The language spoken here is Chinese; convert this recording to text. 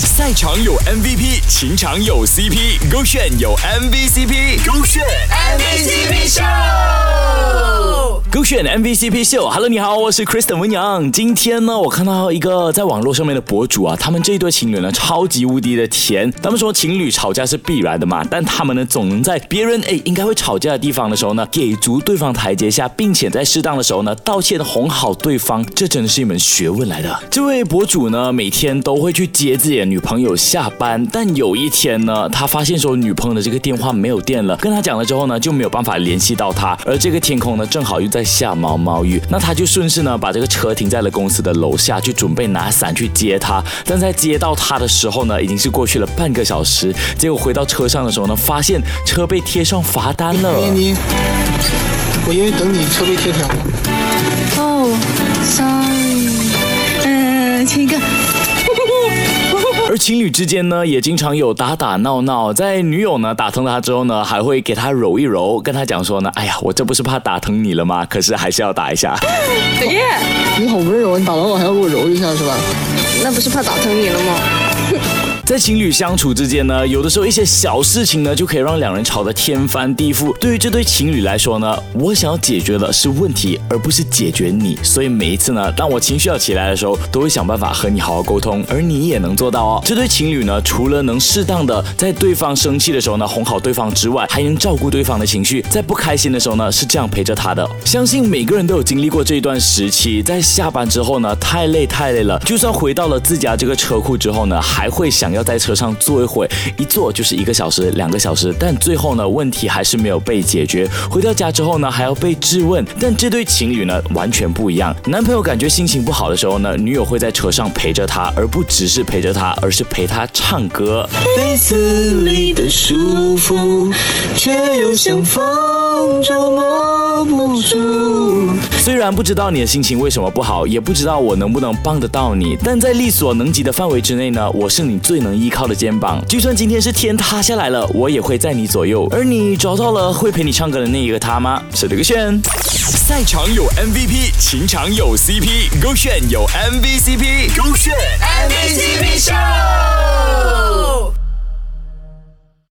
赛场有 MVP，情场有 CP，勾选有 MVCp，勾选 MVCp 秀。勾选 MVCp 秀，Hello，你好，我是 Kristen 文阳。今天呢，我看到一个在网络上面的博主啊，他们这一对情侣呢，超级无敌的甜。他们说情侣吵架是必然的嘛，但他们呢，总能在别人哎应该会吵架的地方的时候呢，给足对方台阶下，并且在适当的时候呢，道歉哄好对方。这真的是一门学问来的。这位博主呢，每天都会去接自己的女朋友下班，但有一天呢，他发现说女朋友的这个电话没有电了，跟他讲了之后呢，就没有办法联系到他，而这个天空呢，正好又在。下毛毛雨，那他就顺势呢把这个车停在了公司的楼下，就准备拿伞去接他。但在接到他的时候呢，已经是过去了半个小时。结果回到车上的时候呢，发现车被贴上罚单了。你，我因为等你车被贴条。哦，sorry，而情侣之间呢，也经常有打打闹闹。在女友呢打疼了他之后呢，还会给他揉一揉，跟他讲说呢，哎呀，我这不是怕打疼你了吗？可是还是要打一下。耶，你好温柔，你打完我还要给我揉一下是吧？那不是怕打疼你了吗？在情侣相处之间呢，有的时候一些小事情呢，就可以让两人吵得天翻地覆。对于这对情侣来说呢，我想要解决的是问题，而不是解决你。所以每一次呢，当我情绪要起来的时候，都会想办法和你好好沟通，而你也能做到哦。这对情侣呢，除了能适当的在对方生气的时候呢哄好对方之外，还能照顾对方的情绪，在不开心的时候呢，是这样陪着他的。相信每个人都有经历过这一段时期，在下班之后呢，太累太累了，就算回到了自家这个车库之后呢，还会想要在车上坐。一会，一坐就是一个小时、两个小时，但最后呢，问题还是没有被解决。回到家之后呢，还要被质问。但这对情侣呢，完全不一样。男朋友感觉心情不好的时候呢，女友会在车上陪着他，而不只是陪着他，而是陪他唱歌。被子里的舒服，却又像风捉摸不住。虽然不知道你的心情为什么不好，也不知道我能不能帮得到你，但在力所能及的范围之内呢，我是你最能依靠的肩膀。就算今天是天塌下来了，我也会在你左右。而你找到了会陪你唱歌的那一个他吗？是这个炫。赛场有 MVP，情场有 CP，勾选有 MVCp，勾选。